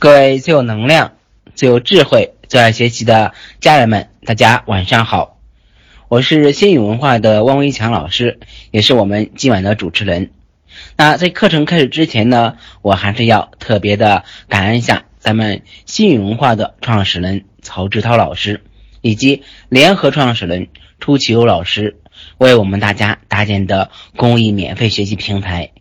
各位最有能量、最有智慧、最爱学习的家人们，大家晚上好！我是新语文化的汪维强老师，也是我们今晚的主持人。那在课程开始之前呢，我还是要特别的感恩一下咱们新语文化的创始人曹志涛老师，以及联合创始人朱启优老师为我们大家搭建的公益免费学习平台。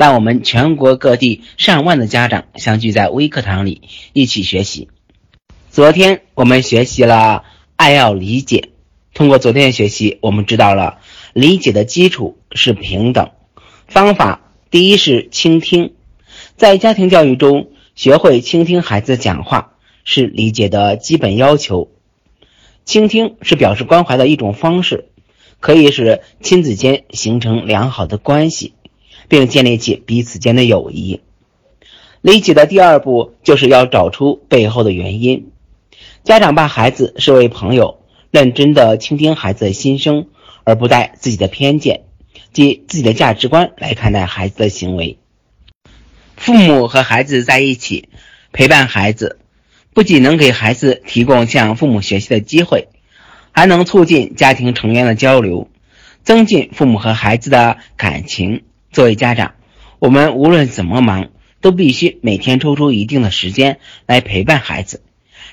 让我们全国各地上万的家长相聚在微课堂里一起学习。昨天我们学习了爱要理解，通过昨天的学习，我们知道了理解的基础是平等。方法第一是倾听，在家庭教育中，学会倾听孩子讲话是理解的基本要求。倾听是表示关怀的一种方式，可以使亲子间形成良好的关系。并建立起彼此间的友谊。理解的第二步就是要找出背后的原因。家长把孩子视为朋友，认真的倾听孩子的心声，而不带自己的偏见及自己的价值观来看待孩子的行为。父母和孩子在一起陪伴孩子，不仅能给孩子提供向父母学习的机会，还能促进家庭成员的交流，增进父母和孩子的感情。作为家长，我们无论怎么忙，都必须每天抽出一定的时间来陪伴孩子，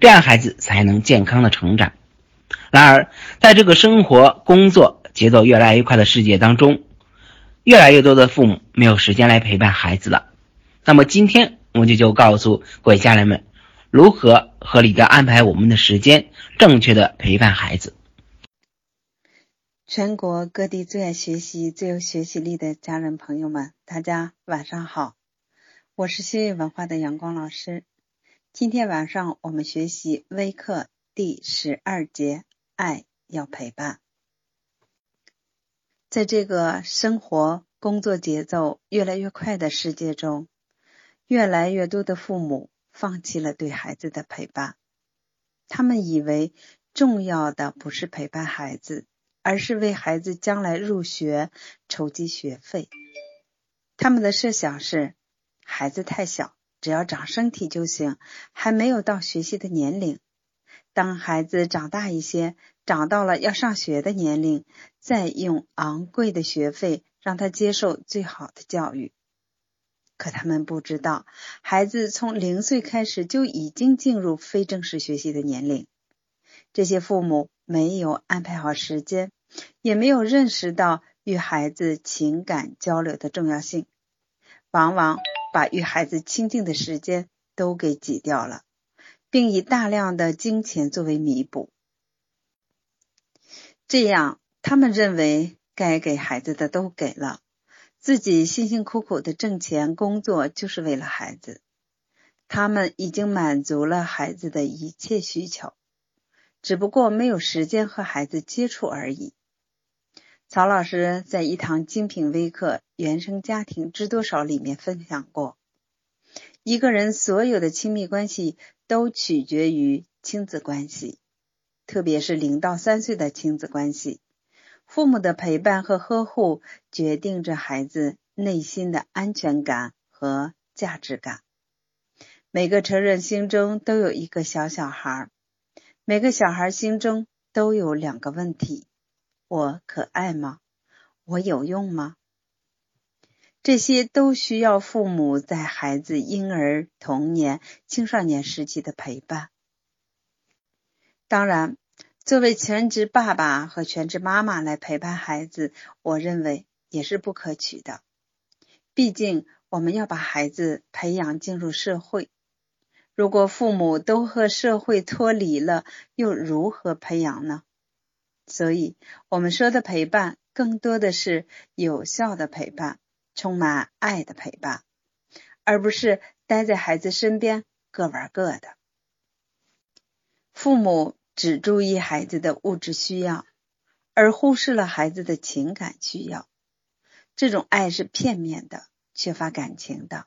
这样孩子才能健康的成长。然而，在这个生活、工作节奏越来越快的世界当中，越来越多的父母没有时间来陪伴孩子了。那么，今天我们就就告诉各位家人们，如何合理的安排我们的时间，正确的陪伴孩子。全国各地最爱学习、最有学习力的家人朋友们，大家晚上好！我是新月文化的阳光老师。今天晚上我们学习微课第十二节：爱要陪伴。在这个生活、工作节奏越来越快的世界中，越来越多的父母放弃了对孩子的陪伴。他们以为重要的不是陪伴孩子。而是为孩子将来入学筹集学费。他们的设想是，孩子太小，只要长身体就行，还没有到学习的年龄。当孩子长大一些，长到了要上学的年龄，再用昂贵的学费让他接受最好的教育。可他们不知道，孩子从零岁开始就已经进入非正式学习的年龄。这些父母。没有安排好时间，也没有认识到与孩子情感交流的重要性，往往把与孩子亲近的时间都给挤掉了，并以大量的金钱作为弥补。这样，他们认为该给孩子的都给了，自己辛辛苦苦的挣钱工作就是为了孩子，他们已经满足了孩子的一切需求。只不过没有时间和孩子接触而已。曹老师在一堂精品微课《原生家庭知多少》里面分享过，一个人所有的亲密关系都取决于亲子关系，特别是零到三岁的亲子关系。父母的陪伴和呵护决定着孩子内心的安全感和价值感。每个成人心中都有一个小小孩。每个小孩心中都有两个问题：我可爱吗？我有用吗？这些都需要父母在孩子婴儿、童年、青少年时期的陪伴。当然，作为全职爸爸和全职妈妈来陪伴孩子，我认为也是不可取的。毕竟，我们要把孩子培养进入社会。如果父母都和社会脱离了，又如何培养呢？所以，我们说的陪伴，更多的是有效的陪伴，充满爱的陪伴，而不是待在孩子身边各玩各的。父母只注意孩子的物质需要，而忽视了孩子的情感需要，这种爱是片面的，缺乏感情的。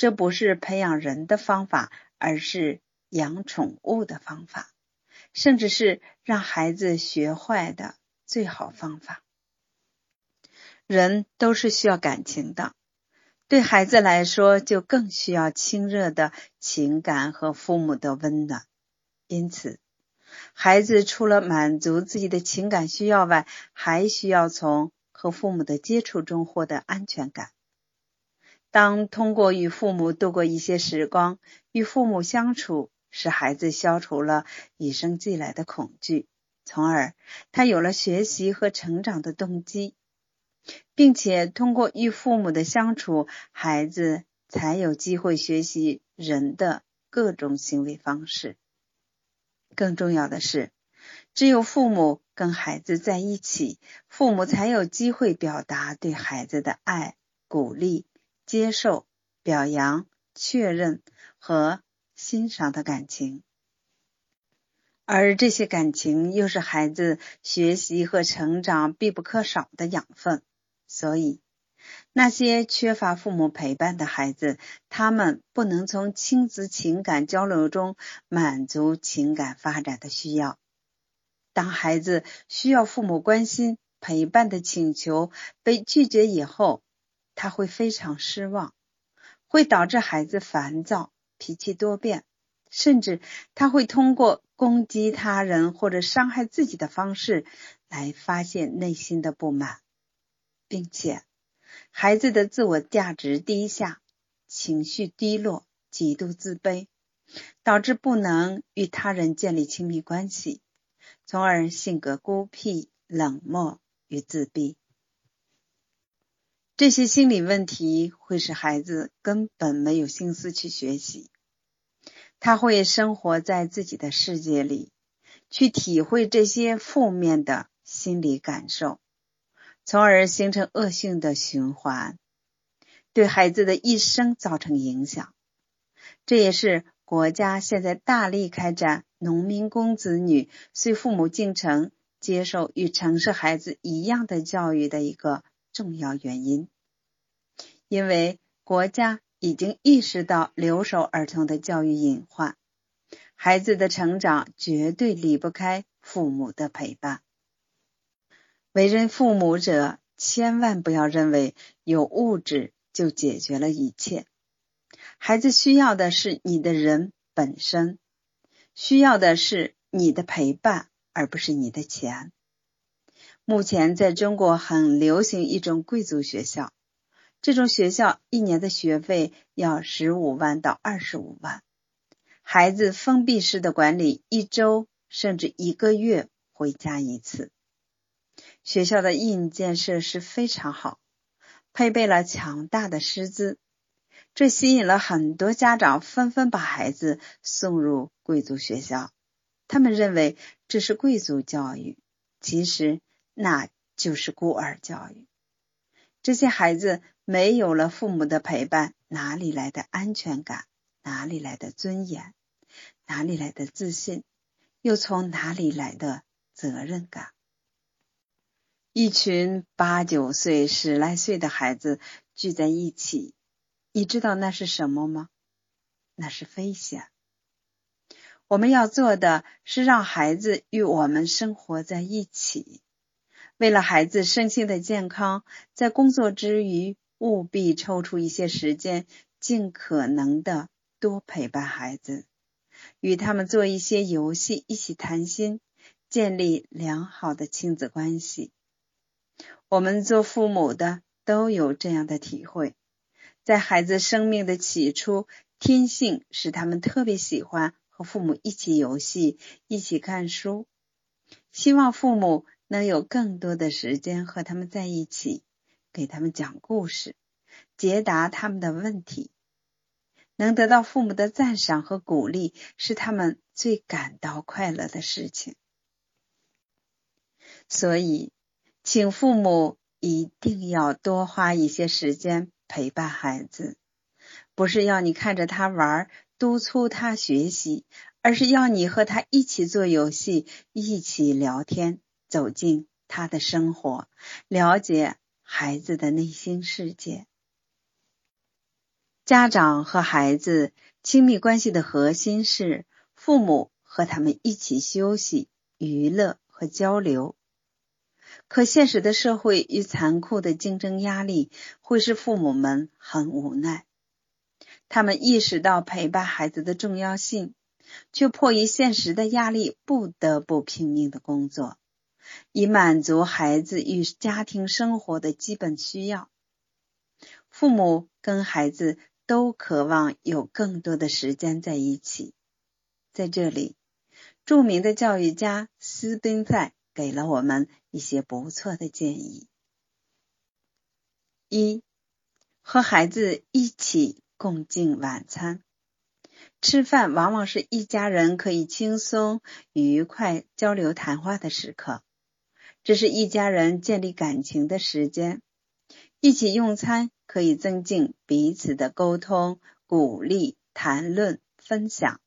这不是培养人的方法，而是养宠物的方法，甚至是让孩子学坏的最好方法。人都是需要感情的，对孩子来说，就更需要亲热的情感和父母的温暖。因此，孩子除了满足自己的情感需要外，还需要从和父母的接触中获得安全感。当通过与父母度过一些时光，与父母相处，使孩子消除了与生俱来的恐惧，从而他有了学习和成长的动机，并且通过与父母的相处，孩子才有机会学习人的各种行为方式。更重要的是，只有父母跟孩子在一起，父母才有机会表达对孩子的爱、鼓励。接受、表扬、确认和欣赏的感情，而这些感情又是孩子学习和成长必不可少的养分。所以，那些缺乏父母陪伴的孩子，他们不能从亲子情感交流中满足情感发展的需要。当孩子需要父母关心、陪伴的请求被拒绝以后，他会非常失望，会导致孩子烦躁、脾气多变，甚至他会通过攻击他人或者伤害自己的方式来发泄内心的不满，并且孩子的自我价值低下，情绪低落，极度自卑，导致不能与他人建立亲密关系，从而性格孤僻、冷漠与自闭。这些心理问题会使孩子根本没有心思去学习，他会生活在自己的世界里，去体会这些负面的心理感受，从而形成恶性的循环，对孩子的一生造成影响。这也是国家现在大力开展农民工子女随父母进城接受与城市孩子一样的教育的一个。重要原因，因为国家已经意识到留守儿童的教育隐患，孩子的成长绝对离不开父母的陪伴。为人父母者，千万不要认为有物质就解决了一切，孩子需要的是你的人本身，需要的是你的陪伴，而不是你的钱。目前在中国很流行一种贵族学校，这种学校一年的学费要十五万到二十五万，孩子封闭式的管理，一周甚至一个月回家一次。学校的硬件设施非常好，配备了强大的师资，这吸引了很多家长纷纷把孩子送入贵族学校，他们认为这是贵族教育，其实。那就是孤儿教育，这些孩子没有了父母的陪伴，哪里来的安全感？哪里来的尊严？哪里来的自信？又从哪里来的责任感？一群八九岁、十来岁的孩子聚在一起，你知道那是什么吗？那是危险。我们要做的是让孩子与我们生活在一起。为了孩子身心的健康，在工作之余务必抽出一些时间，尽可能的多陪伴孩子，与他们做一些游戏，一起谈心，建立良好的亲子关系。我们做父母的都有这样的体会，在孩子生命的起初，天性使他们特别喜欢和父母一起游戏，一起看书，希望父母。能有更多的时间和他们在一起，给他们讲故事，解答他们的问题，能得到父母的赞赏和鼓励，是他们最感到快乐的事情。所以，请父母一定要多花一些时间陪伴孩子，不是要你看着他玩，督促他学习，而是要你和他一起做游戏，一起聊天。走进他的生活，了解孩子的内心世界。家长和孩子亲密关系的核心是父母和他们一起休息、娱乐和交流。可现实的社会与残酷的竞争压力会使父母们很无奈。他们意识到陪伴孩子的重要性，却迫于现实的压力，不得不拼命的工作，以满足孩子与家庭生活的基本需要。父母跟孩子都渴望有更多的时间在一起。在这里，著名的教育家斯宾塞给了我们一些不错的建议：一、和孩子一起。共进晚餐，吃饭往往是一家人可以轻松愉快交流谈话的时刻，这是一家人建立感情的时间。一起用餐可以增进彼此的沟通、鼓励、谈论、分享，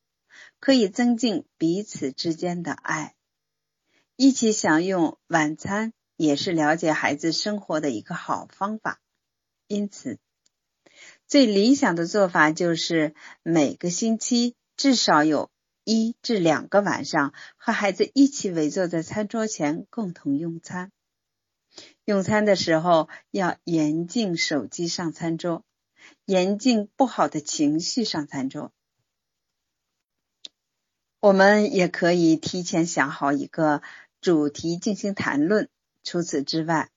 可以增进彼此之间的爱。一起享用晚餐也是了解孩子生活的一个好方法，因此。最理想的做法就是每个星期至少有一至两个晚上和孩子一起围坐在餐桌前共同用餐。用餐的时候要严禁手机上餐桌，严禁不好的情绪上餐桌。我们也可以提前想好一个主题进行谈论。除此之外。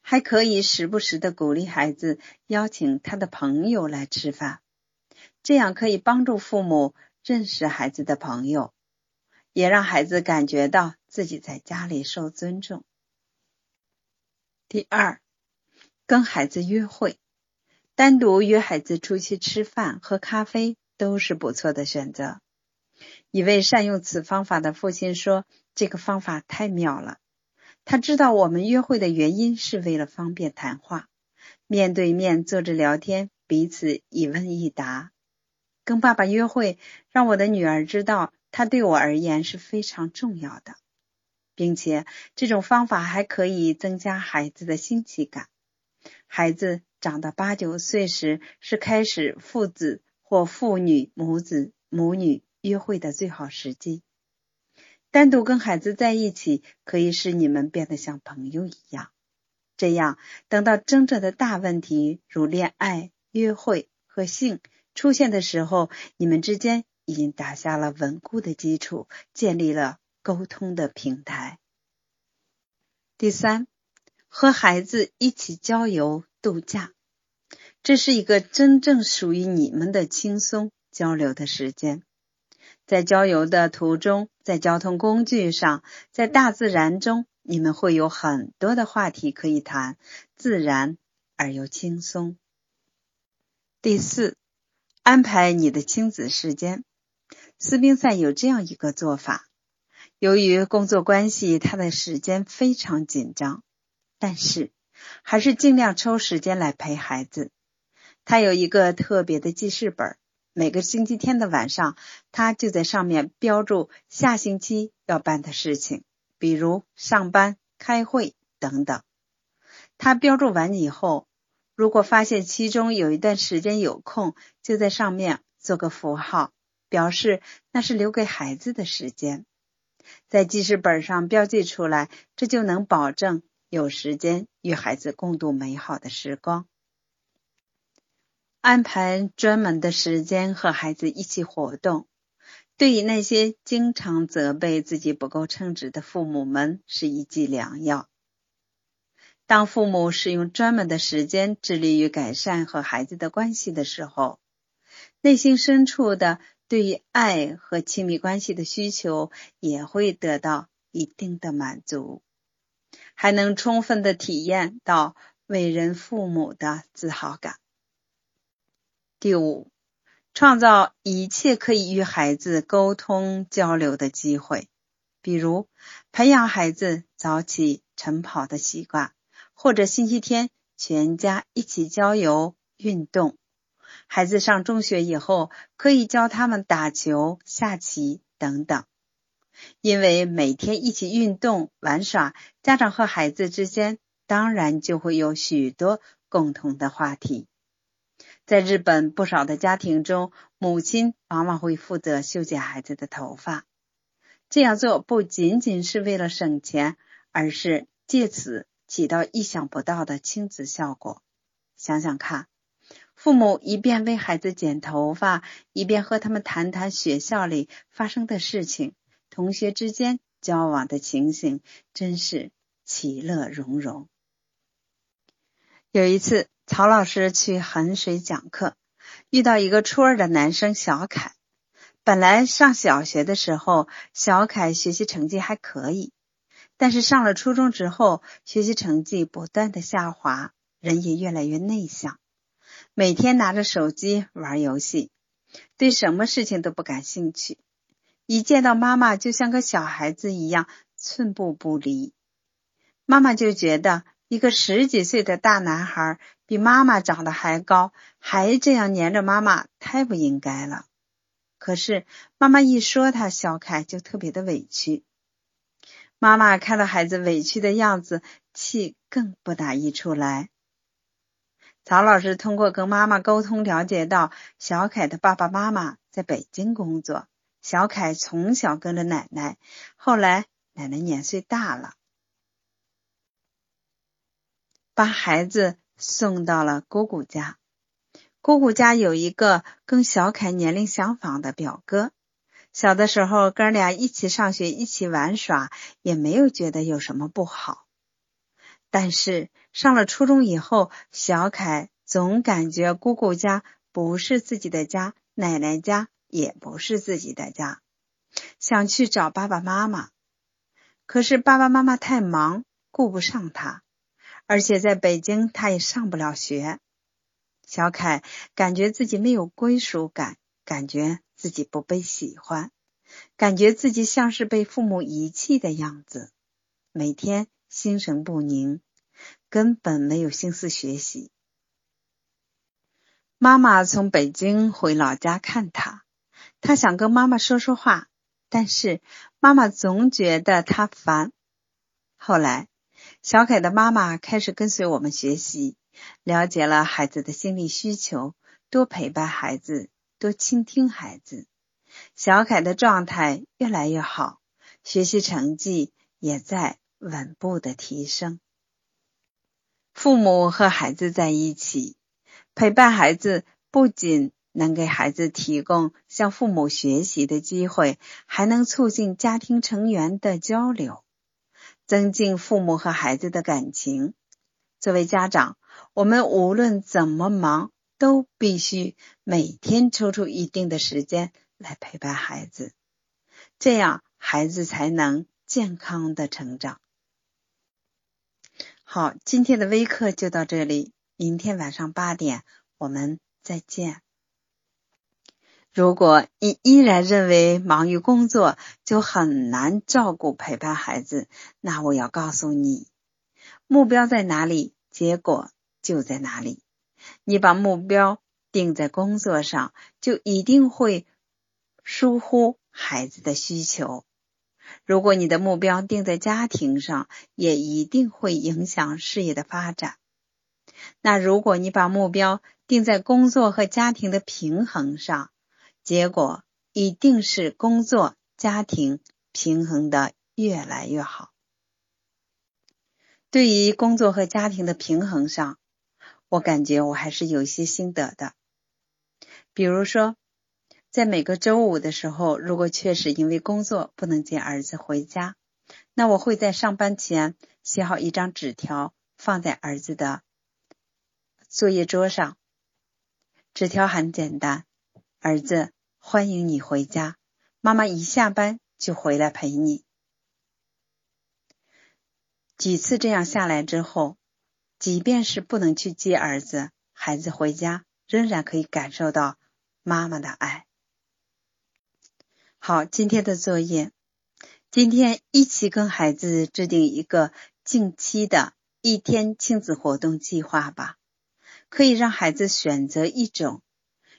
还可以时不时的鼓励孩子邀请他的朋友来吃饭，这样可以帮助父母认识孩子的朋友，也让孩子感觉到自己在家里受尊重。第二，跟孩子约会，单独约孩子出去吃饭、喝咖啡都是不错的选择。一位善用此方法的父亲说：“这个方法太妙了。”他知道我们约会的原因是为了方便谈话，面对面坐着聊天，彼此一问一答。跟爸爸约会，让我的女儿知道他对我而言是非常重要的，并且这种方法还可以增加孩子的新奇感。孩子长到八九岁时，是开始父子或父女母子母女约会的最好时机。单独跟孩子在一起，可以使你们变得像朋友一样。这样，等到真正的大问题如恋爱、约会和性出现的时候，你们之间已经打下了稳固的基础，建立了沟通的平台。第三，和孩子一起郊游度假，这是一个真正属于你们的轻松交流的时间。在郊游的途中，在交通工具上，在大自然中，你们会有很多的话题可以谈，自然而又轻松。第四，安排你的亲子时间。斯宾塞有这样一个做法：由于工作关系，他的时间非常紧张，但是还是尽量抽时间来陪孩子。他有一个特别的记事本。每个星期天的晚上，他就在上面标注下星期要办的事情，比如上班、开会等等。他标注完以后，如果发现其中有一段时间有空，就在上面做个符号，表示那是留给孩子的时间，在记事本上标记出来，这就能保证有时间与孩子共度美好的时光。安排专门的时间和孩子一起活动，对于那些经常责备自己不够称职的父母们是一剂良药。当父母使用专门的时间致力于改善和孩子的关系的时候，内心深处的对于爱和亲密关系的需求也会得到一定的满足，还能充分的体验到为人父母的自豪感。第五，创造一切可以与孩子沟通交流的机会，比如培养孩子早起晨跑的习惯，或者星期天全家一起郊游运动。孩子上中学以后，可以教他们打球、下棋等等。因为每天一起运动玩耍，家长和孩子之间当然就会有许多共同的话题。在日本不少的家庭中，母亲往往会负责修剪孩子的头发。这样做不仅仅是为了省钱，而是借此起到意想不到的亲子效果。想想看，父母一边为孩子剪头发，一边和他们谈谈学校里发生的事情，同学之间交往的情形，真是其乐融融。有一次，曹老师去衡水讲课，遇到一个初二的男生小凯。本来上小学的时候，小凯学习成绩还可以，但是上了初中之后，学习成绩不断的下滑，人也越来越内向，每天拿着手机玩游戏，对什么事情都不感兴趣，一见到妈妈就像个小孩子一样寸步不离。妈妈就觉得一个十几岁的大男孩比妈妈长得还高，还这样黏着妈妈，太不应该了。可是妈妈一说他，小凯就特别的委屈。妈妈看到孩子委屈的样子，气更不打一处来。曹老师通过跟妈妈沟通，了解到小凯的爸爸妈妈在北京工作，小凯从小跟着奶奶，后来奶奶年岁大了，把孩子送到了姑姑家。姑姑家有一个跟小凯年龄相仿的表哥，小的时候哥俩一起上学，一起玩耍，也没有觉得有什么不好。但是上了初中以后，小凯总感觉姑姑家不是自己的家，奶奶家也不是自己的家，想去找爸爸妈妈，可是爸爸妈妈太忙，顾不上他，而且在北京他也上不了学。小凯感觉自己没有归属感，感觉自己不被喜欢，感觉自己像是被父母遗弃的样子，每天心神不宁，根本没有心思学习。妈妈从北京回老家看他，他想跟妈妈说说话，但是妈妈总觉得他烦。后来，小凯的妈妈开始跟随我们学习。了解了孩子的心理需求，多陪伴孩子，多倾听孩子。小凯的状态越来越好，学习成绩也在稳步的提升。父母和孩子在一起，陪伴孩子，不仅能给孩子提供向父母学习的机会，还能促进家庭成员的交流，增进父母和孩子的感情。作为家长，我们无论怎么忙，都必须每天抽出一定的时间来陪伴孩子，这样孩子才能健康的成长。好，今天的微课就到这里，明天晚上八点我们再见。如果你依然认为忙于工作就很难照顾陪伴孩子，那我要告诉你，目标在哪里，结果。就在哪里，你把目标定在工作上，就一定会疏忽孩子的需求；如果你的目标定在家庭上，也一定会影响事业的发展。那如果你把目标定在工作和家庭的平衡上，结果一定是工作家庭平衡的越来越好。对于工作和家庭的平衡上，我感觉我还是有一些心得的，比如说，在每个周五的时候，如果确实因为工作不能接儿子回家，那我会在上班前写好一张纸条，放在儿子的作业桌上。纸条很简单：“儿子，欢迎你回家，妈妈一下班就回来陪你。”几次这样下来之后。即便是不能去接儿子，孩子回家仍然可以感受到妈妈的爱。好，今天的作业，今天一起跟孩子制定一个近期的一天亲子活动计划吧。可以让孩子选择一种，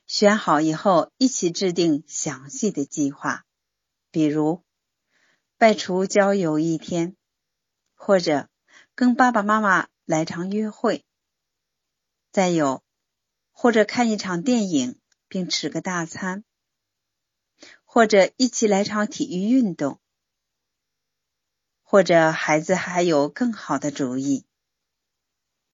选好以后一起制定详细的计划，比如外出郊游一天，或者跟爸爸妈妈。来场约会，再有或者看一场电影并吃个大餐，或者一起来场体育运动，或者孩子还有更好的主意。